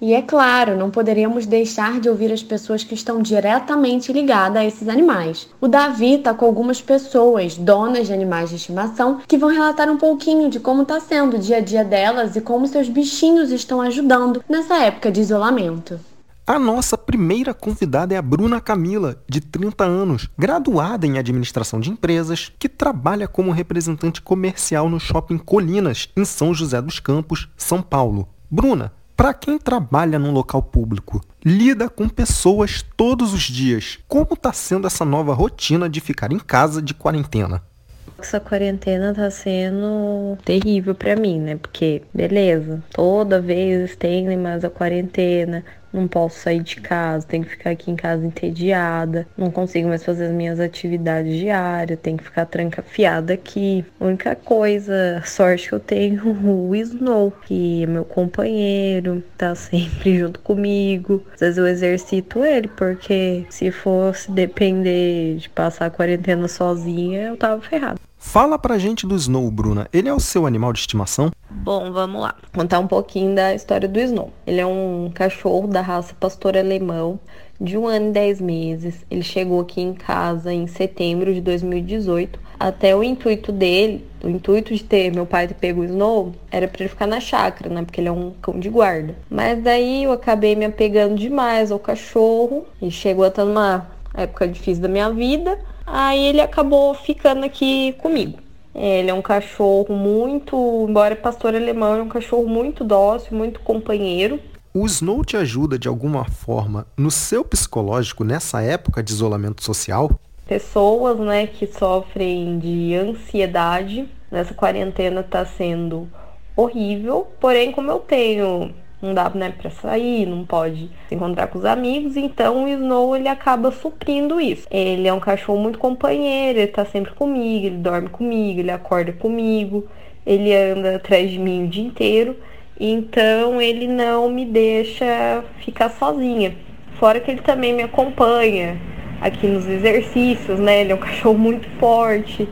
A: E é claro, não poderíamos deixar de ouvir as pessoas que estão diretamente ligadas a esses animais. O Davi está com algumas pessoas, donas de animais de estimação, que vão relatar um pouquinho de como está sendo o dia a dia delas e como seus bichinhos estão ajudando nessa época de isolamento.
C: A nossa primeira convidada é a Bruna Camila, de 30 anos, graduada em administração de empresas, que trabalha como representante comercial no Shopping Colinas, em São José dos Campos, São Paulo. Bruna, para quem trabalha num local público, lida com pessoas todos os dias, como está sendo essa nova rotina de ficar em casa de quarentena?
D: Essa quarentena tá sendo terrível para mim, né? Porque, beleza, toda vez tem mais a quarentena, não posso sair de casa, tenho que ficar aqui em casa entediada, não consigo mais fazer as minhas atividades diárias, tenho que ficar trancafiada aqui. A única coisa, sorte que eu tenho, [LAUGHS] o Snow, que é meu companheiro, tá sempre junto comigo. Às vezes eu exercito ele, porque se fosse depender de passar a quarentena sozinha, eu tava ferrada.
C: Fala pra gente do Snow, Bruna. Ele é o seu animal de estimação?
D: Bom, vamos lá. Contar um pouquinho da história do Snow. Ele é um cachorro da raça pastor alemão de um ano e dez meses. Ele chegou aqui em casa em setembro de 2018. Até o intuito dele, o intuito de ter meu pai ter pego o Snow, era para ele ficar na chácara, né? Porque ele é um cão de guarda. Mas daí eu acabei me apegando demais ao cachorro e chegou a estar numa época difícil da minha vida. Aí ele acabou ficando aqui comigo. Ele é um cachorro muito, embora pastor alemão, é um cachorro muito dócil, muito companheiro.
C: O Snow te ajuda de alguma forma no seu psicológico nessa época de isolamento social?
D: Pessoas, né, que sofrem de ansiedade nessa quarentena está sendo horrível. Porém, como eu tenho não dá né, para sair, não pode se encontrar com os amigos, então o Snow ele acaba suprindo isso. Ele é um cachorro muito companheiro, ele tá sempre comigo, ele dorme comigo, ele acorda comigo, ele anda atrás de mim o dia inteiro, então ele não me deixa ficar sozinha. Fora que ele também me acompanha aqui nos exercícios, né? Ele é um [LAUGHS] cachorro muito forte.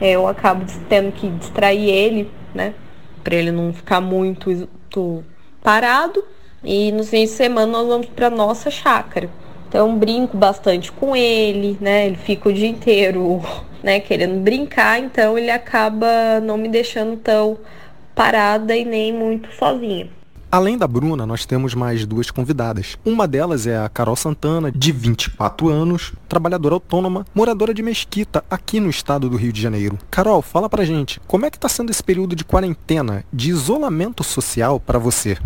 D: Eu acabo tendo que distrair ele, né? Para ele não ficar muito parado e nos fins de semana nós vamos para nossa chácara. Então brinco bastante com ele, né? Ele fica o dia inteiro, [LAUGHS] né, querendo brincar, então ele acaba não me deixando tão parada e nem muito sozinha.
C: Além da Bruna, nós temos mais duas convidadas. Uma delas é a Carol Santana, de 24 anos, trabalhadora autônoma, moradora de Mesquita, aqui no estado do Rio de Janeiro. Carol, fala pra gente, como é que tá sendo esse período de quarentena, de isolamento social para você?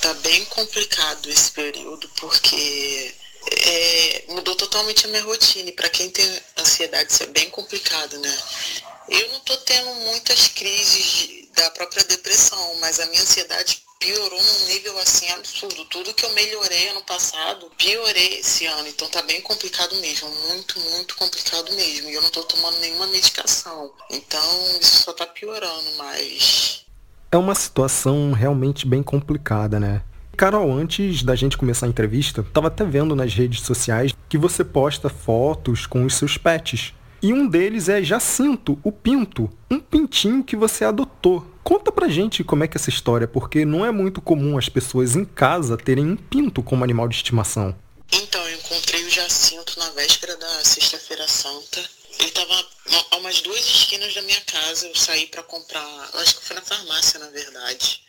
G: Tá bem complicado esse período, porque é, mudou totalmente a minha rotina. Para quem tem ansiedade, isso é bem complicado, né? Eu não tô tendo muitas crises da própria depressão, mas a minha ansiedade piorou num nível assim absurdo. Tudo que eu melhorei ano passado, piorei esse ano. Então tá bem complicado mesmo, muito, muito complicado mesmo. E eu não tô tomando nenhuma medicação. Então isso só tá piorando, mas
C: é uma situação realmente bem complicada, né? Carol, antes da gente começar a entrevista, estava até vendo nas redes sociais que você posta fotos com os seus pets. E um deles é Jacinto, o Pinto, um pintinho que você adotou. Conta pra gente como é que é essa história, porque não é muito comum as pessoas em casa terem um pinto como animal de estimação.
G: Então, eu encontrei o Jacinto na véspera da Sexta-feira Santa ele tava a umas duas esquinas da minha casa. Eu saí para comprar, acho que foi na farmácia, na verdade.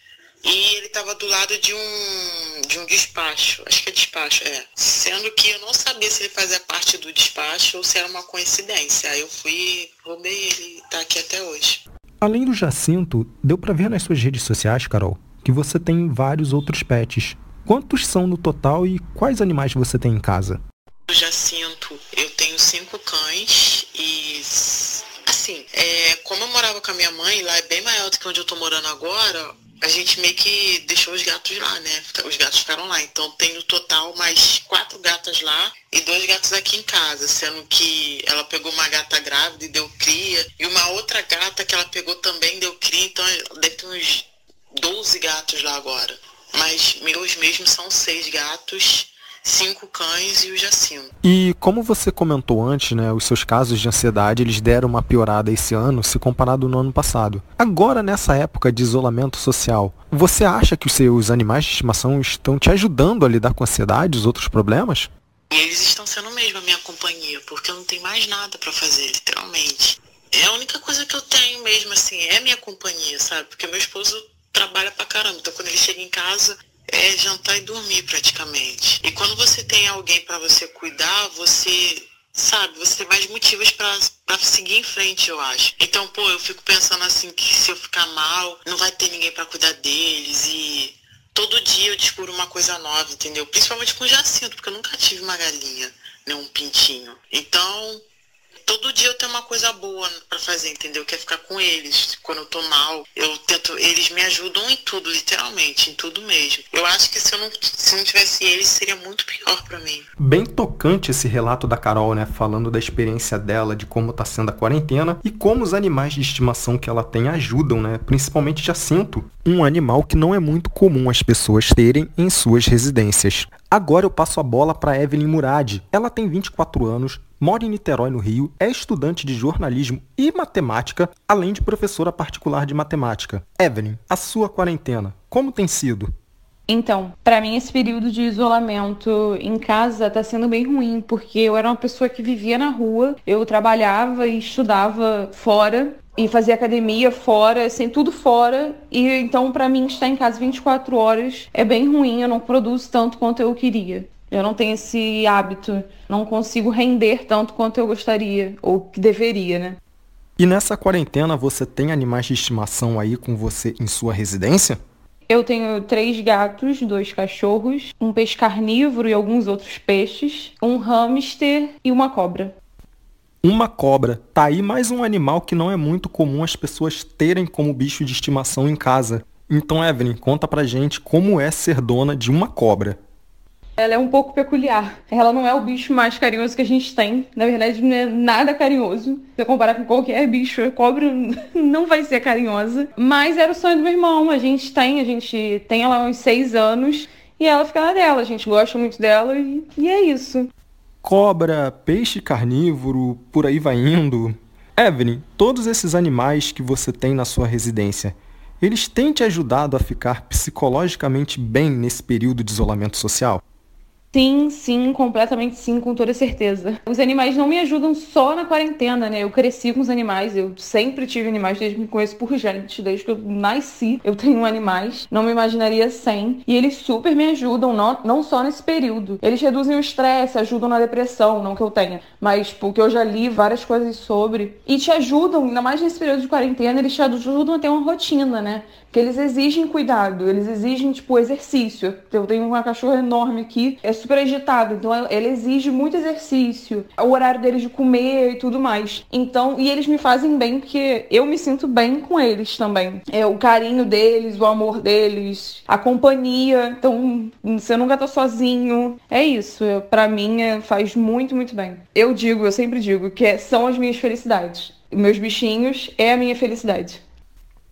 G: E ele estava do lado de um, de um despacho, acho que é despacho, é. Sendo que eu não sabia se ele fazia parte do despacho ou se era uma coincidência. Aí eu fui, roubei ele e tá aqui até hoje.
C: Além do Jacinto, deu para ver nas suas redes sociais, Carol, que você tem vários outros pets. Quantos são no total e quais animais você tem em casa?
G: O Jacinto, eu cinco cães e assim, é, como eu morava com a minha mãe, lá é bem maior do que onde eu tô morando agora, a gente meio que deixou os gatos lá, né? Os gatos ficaram lá. Então tem no total mais quatro gatas lá e dois gatos aqui em casa, sendo que ela pegou uma gata grávida e deu cria, e uma outra gata que ela pegou também deu cria, então deve ter uns 12 gatos lá agora. Mas meus mesmos são seis gatos cinco cães e o Jacinto.
C: E como você comentou antes, né, os seus casos de ansiedade eles deram uma piorada esse ano se comparado no ano passado. Agora nessa época de isolamento social, você acha que os seus animais de estimação estão te ajudando a lidar com a ansiedade, os outros problemas?
G: E eles estão sendo mesmo a minha companhia, porque eu não tenho mais nada para fazer, literalmente. É a única coisa que eu tenho mesmo, assim, é minha companhia, sabe? Porque meu esposo trabalha pra caramba. Então quando ele chega em casa, é jantar e dormir praticamente. E quando você tem alguém para você cuidar, você sabe, você tem mais motivos para seguir em frente, eu acho. Então, pô, eu fico pensando assim que se eu ficar mal, não vai ter ninguém para cuidar deles e todo dia eu descubro uma coisa nova, entendeu? Principalmente com Jacinto, porque eu nunca tive uma galinha, né, um pintinho. Então, todo dia eu tenho uma coisa boa para fazer, entendeu? Quer ficar com eles. Quando eu tô mal, eu tento, eles me ajudam em tudo, literalmente, em tudo mesmo. Eu acho que se eu não, se não tivesse eles, seria muito pior para mim.
C: Bem tocante esse relato da Carol, né, falando da experiência dela, de como tá sendo a quarentena e como os animais de estimação que ela tem ajudam, né, principalmente Jacinto, um animal que não é muito comum as pessoas terem em suas residências. Agora eu passo a bola para Evelyn Murad. Ela tem 24 anos, mora em Niterói, no Rio, é estudante de jornalismo e matemática, além de professora particular de matemática. Evelyn, a sua quarentena, como tem sido?
H: Então, para mim esse período de isolamento em casa tá sendo bem ruim, porque eu era uma pessoa que vivia na rua, eu trabalhava e estudava fora e fazia academia fora, assim, tudo fora. E então para mim estar em casa 24 horas é bem ruim, eu não produzo tanto quanto eu queria. Eu não tenho esse hábito, não consigo render tanto quanto eu gostaria ou que deveria, né?
C: E nessa quarentena você tem animais de estimação aí com você em sua residência?
H: Eu tenho três gatos, dois cachorros, um peixe carnívoro e alguns outros peixes, um hamster e uma cobra.
C: Uma cobra. Tá aí mais um animal que não é muito comum as pessoas terem como bicho de estimação em casa. Então, Evelyn, conta pra gente como é ser dona de uma cobra.
H: Ela é um pouco peculiar. Ela não é o bicho mais carinhoso que a gente tem. Na verdade, não é nada carinhoso. Se eu comparar com qualquer bicho, a cobra [LAUGHS] não vai ser carinhosa. Mas era o sonho do meu irmão. A gente tem, a gente tem ela há uns seis anos. E ela fica na dela. A gente gosta muito dela e, e é isso.
C: Cobra, peixe carnívoro, por aí vai indo. Evelyn, todos esses animais que você tem na sua residência, eles têm te ajudado a ficar psicologicamente bem nesse período de isolamento social?
H: Sim, sim, completamente sim, com toda certeza. Os animais não me ajudam só na quarentena, né? Eu cresci com os animais, eu sempre tive animais desde que me conheço por gente, desde que eu nasci. Eu tenho animais, não me imaginaria sem. E eles super me ajudam, não, não só nesse período. Eles reduzem o estresse, ajudam na depressão, não que eu tenha, mas porque eu já li várias coisas sobre. E te ajudam, ainda mais nesse período de quarentena, eles te ajudam a ter uma rotina, né? Porque eles exigem cuidado, eles exigem, tipo, exercício. Eu tenho uma cachorra enorme aqui, é super agitado, então ela exige muito exercício, o horário deles de comer e tudo mais. Então, e eles me fazem bem porque eu me sinto bem com eles também. É o carinho deles, o amor deles, a companhia. Então, você nunca tá sozinho. É isso, para mim é, faz muito, muito bem. Eu digo, eu sempre digo que é, são as minhas felicidades. Meus bichinhos é a minha felicidade.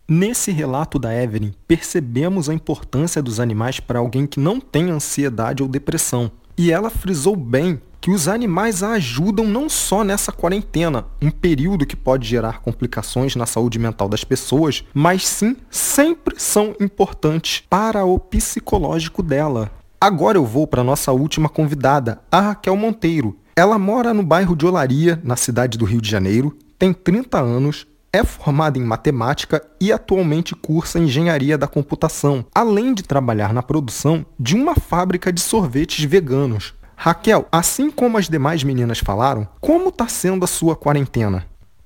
C: Nesse relato da Evelyn, percebemos a importância dos animais para alguém que não tem ansiedade ou depressão. E ela frisou bem que os animais a ajudam não só nessa quarentena, um período que pode gerar complicações na saúde mental das pessoas, mas sim sempre são importantes para o psicológico dela. Agora eu vou para nossa última convidada, a Raquel Monteiro. Ela mora no bairro de Olaria, na cidade do Rio de Janeiro, tem 30 anos, é formada em matemática e atualmente cursa engenharia da computação, além de trabalhar na produção de uma fábrica de sorvetes veganos. Raquel, assim como as demais meninas falaram, como está sendo a sua quarentena?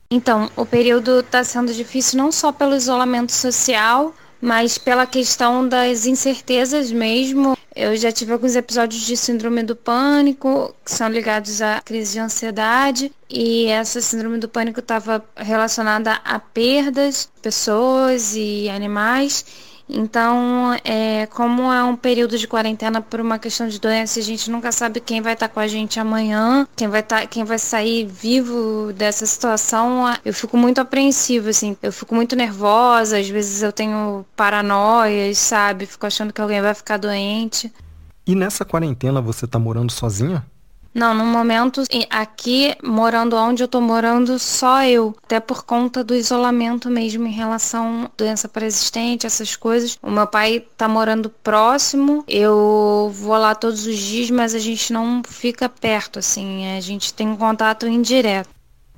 I: Então, o período está sendo difícil não só pelo isolamento social, mas pela questão das incertezas mesmo. Eu já tive alguns episódios de síndrome do pânico, que são ligados à crise de ansiedade, e essa síndrome do pânico estava relacionada a perdas, pessoas e animais. Então, é, como é um período de quarentena por uma questão de doença, a gente nunca sabe quem vai estar tá com a gente amanhã, quem vai tá, quem vai sair vivo dessa situação. Eu fico muito apreensiva, assim, eu fico muito nervosa, às vezes eu tenho paranoias, sabe? Fico achando que alguém vai ficar doente.
C: E nessa quarentena você tá morando sozinha?
I: Não, no momento, aqui, morando onde eu tô morando, só eu. Até por conta do isolamento mesmo em relação à doença pré-existente, essas coisas. O meu pai tá morando próximo, eu vou lá todos os dias, mas a gente não fica perto, assim. A gente tem um contato indireto.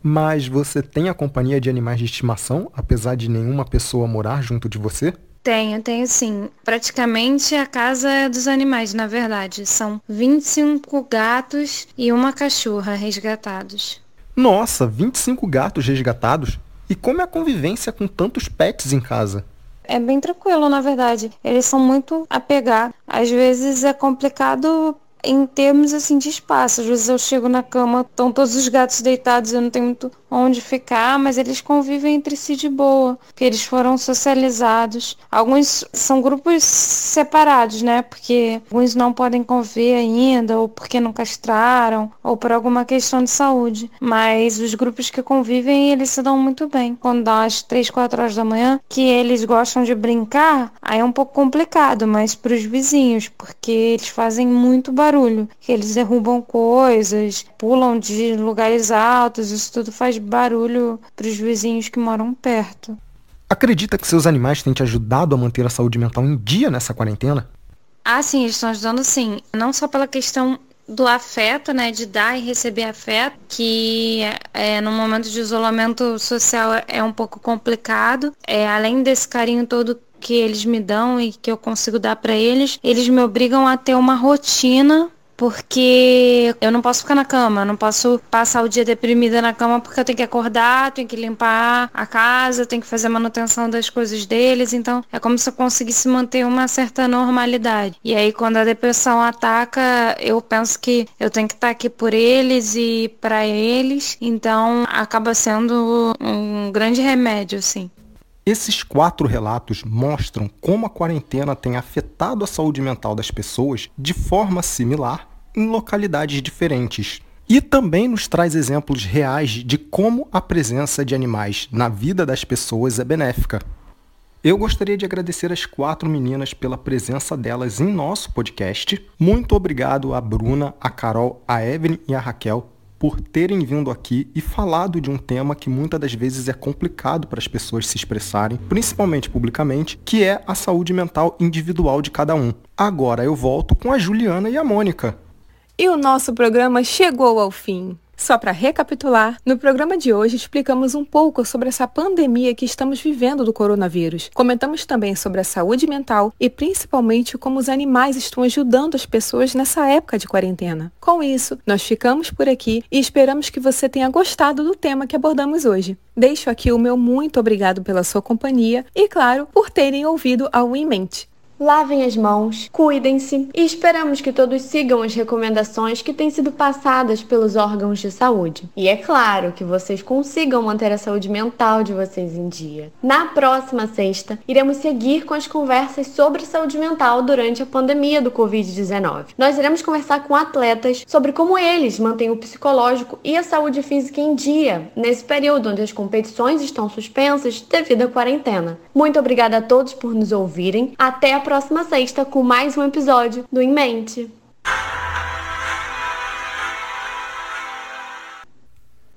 C: Mas você tem a companhia de animais de estimação, apesar de nenhuma pessoa morar junto de você?
I: Tenho, tenho sim. Praticamente a casa é dos animais, na verdade. São 25 gatos e uma cachorra resgatados.
C: Nossa, 25 gatos resgatados? E como é a convivência com tantos pets em casa?
I: É bem tranquilo, na verdade. Eles são muito apegados. Às vezes é complicado em termos assim de espaço. Às vezes eu chego na cama, estão todos os gatos deitados, eu não tenho muito onde ficar, mas eles convivem entre si de boa, porque eles foram socializados. Alguns são grupos separados, né? Porque alguns não podem conviver ainda, ou porque não castraram, ou por alguma questão de saúde. Mas os grupos que convivem, eles se dão muito bem. Quando dá às 3, 4 horas da manhã, que eles gostam de brincar, aí é um pouco complicado, mas para os vizinhos, porque eles fazem muito barulho. Eles derrubam coisas, pulam de lugares altos, isso tudo faz barulho para os vizinhos que moram perto.
C: Acredita que seus animais têm te ajudado a manter a saúde mental em dia nessa quarentena?
I: Ah, sim, eles estão ajudando sim. Não só pela questão do afeto, né, de dar e receber afeto, que é, no momento de isolamento social é um pouco complicado. É, além desse carinho todo que eles me dão e que eu consigo dar para eles, eles me obrigam a ter uma rotina porque eu não posso ficar na cama, não posso passar o dia deprimida na cama porque eu tenho que acordar, tenho que limpar a casa, tenho que fazer a manutenção das coisas deles, então é como se eu conseguisse manter uma certa normalidade. E aí quando a depressão ataca, eu penso que eu tenho que estar aqui por eles e para eles, então acaba sendo um grande remédio, assim.
C: Esses quatro relatos mostram como a quarentena tem afetado a saúde mental das pessoas de forma similar em localidades diferentes. E também nos traz exemplos reais de como a presença de animais na vida das pessoas é benéfica. Eu gostaria de agradecer as quatro meninas pela presença delas em nosso podcast. Muito obrigado a Bruna, a Carol, a Evelyn e a Raquel por terem vindo aqui e falado de um tema que muitas das vezes é complicado para as pessoas se expressarem, principalmente publicamente, que é a saúde mental individual de cada um. Agora eu volto com a Juliana e a Mônica.
B: E o nosso programa chegou ao fim. Só para recapitular, no programa de hoje explicamos um pouco sobre essa pandemia que estamos vivendo do coronavírus. Comentamos também sobre a saúde mental e principalmente como os animais estão ajudando as pessoas nessa época de quarentena. Com isso, nós ficamos por aqui e esperamos que você tenha gostado do tema que abordamos hoje. Deixo aqui o meu muito obrigado pela sua companhia e, claro, por terem ouvido ao Em Mente.
A: Lavem as mãos, cuidem-se e esperamos que todos sigam as recomendações que têm sido passadas pelos órgãos de saúde. E é claro que vocês consigam manter a saúde mental de vocês em dia. Na próxima sexta, iremos seguir com as conversas sobre saúde mental durante a pandemia do Covid-19. Nós iremos conversar com atletas sobre como eles mantêm o psicológico e a saúde física em dia nesse período onde as competições estão suspensas devido à quarentena. Muito obrigada a todos por nos ouvirem. Até a próxima sexta com mais um episódio do Em Mente.